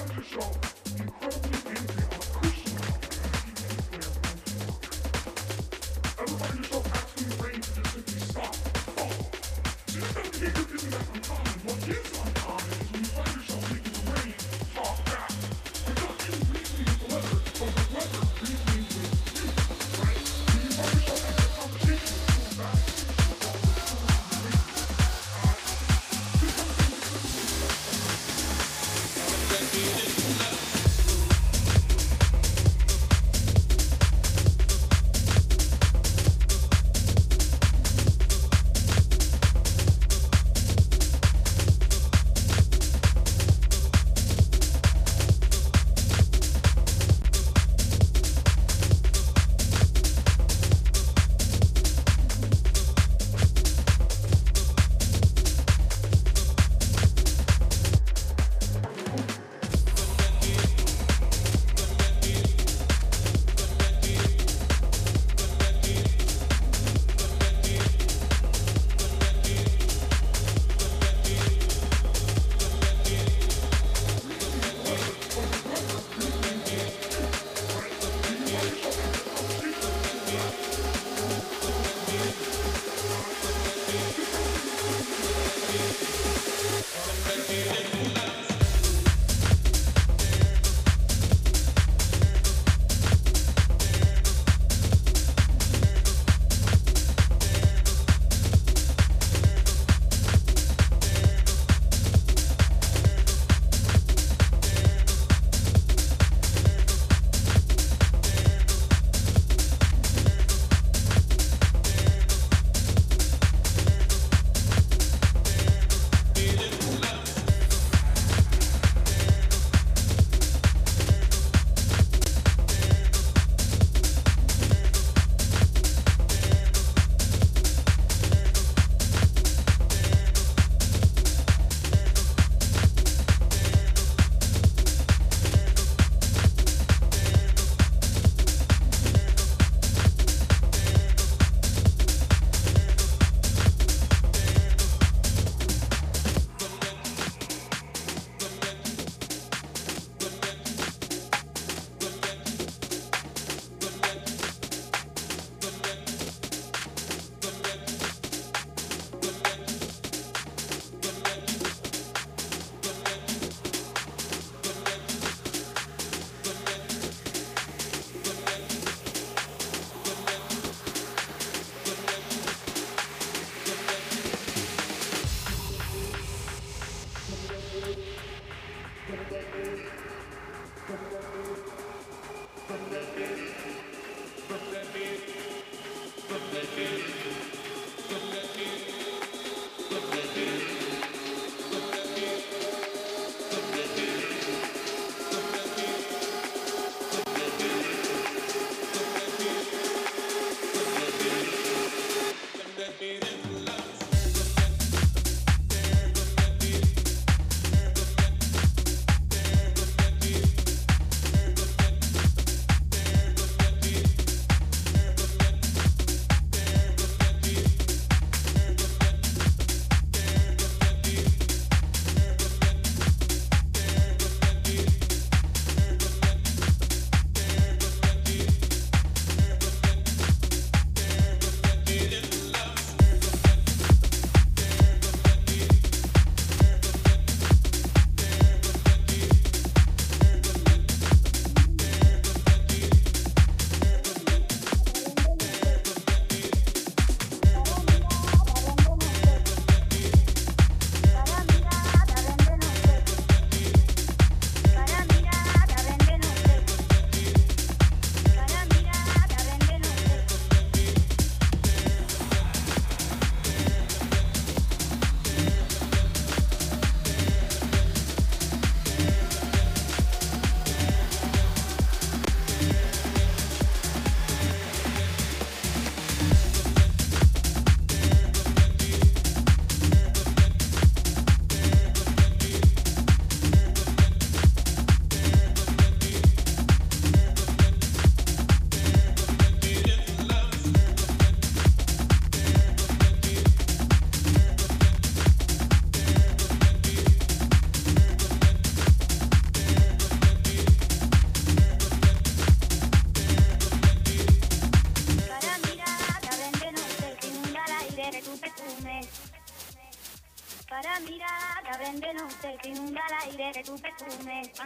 Comedy Show. Incredible.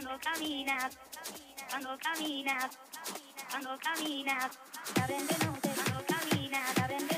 Cuando caminas, cuando caminas, cuando caminas, abren de noche cuando caminas, abren de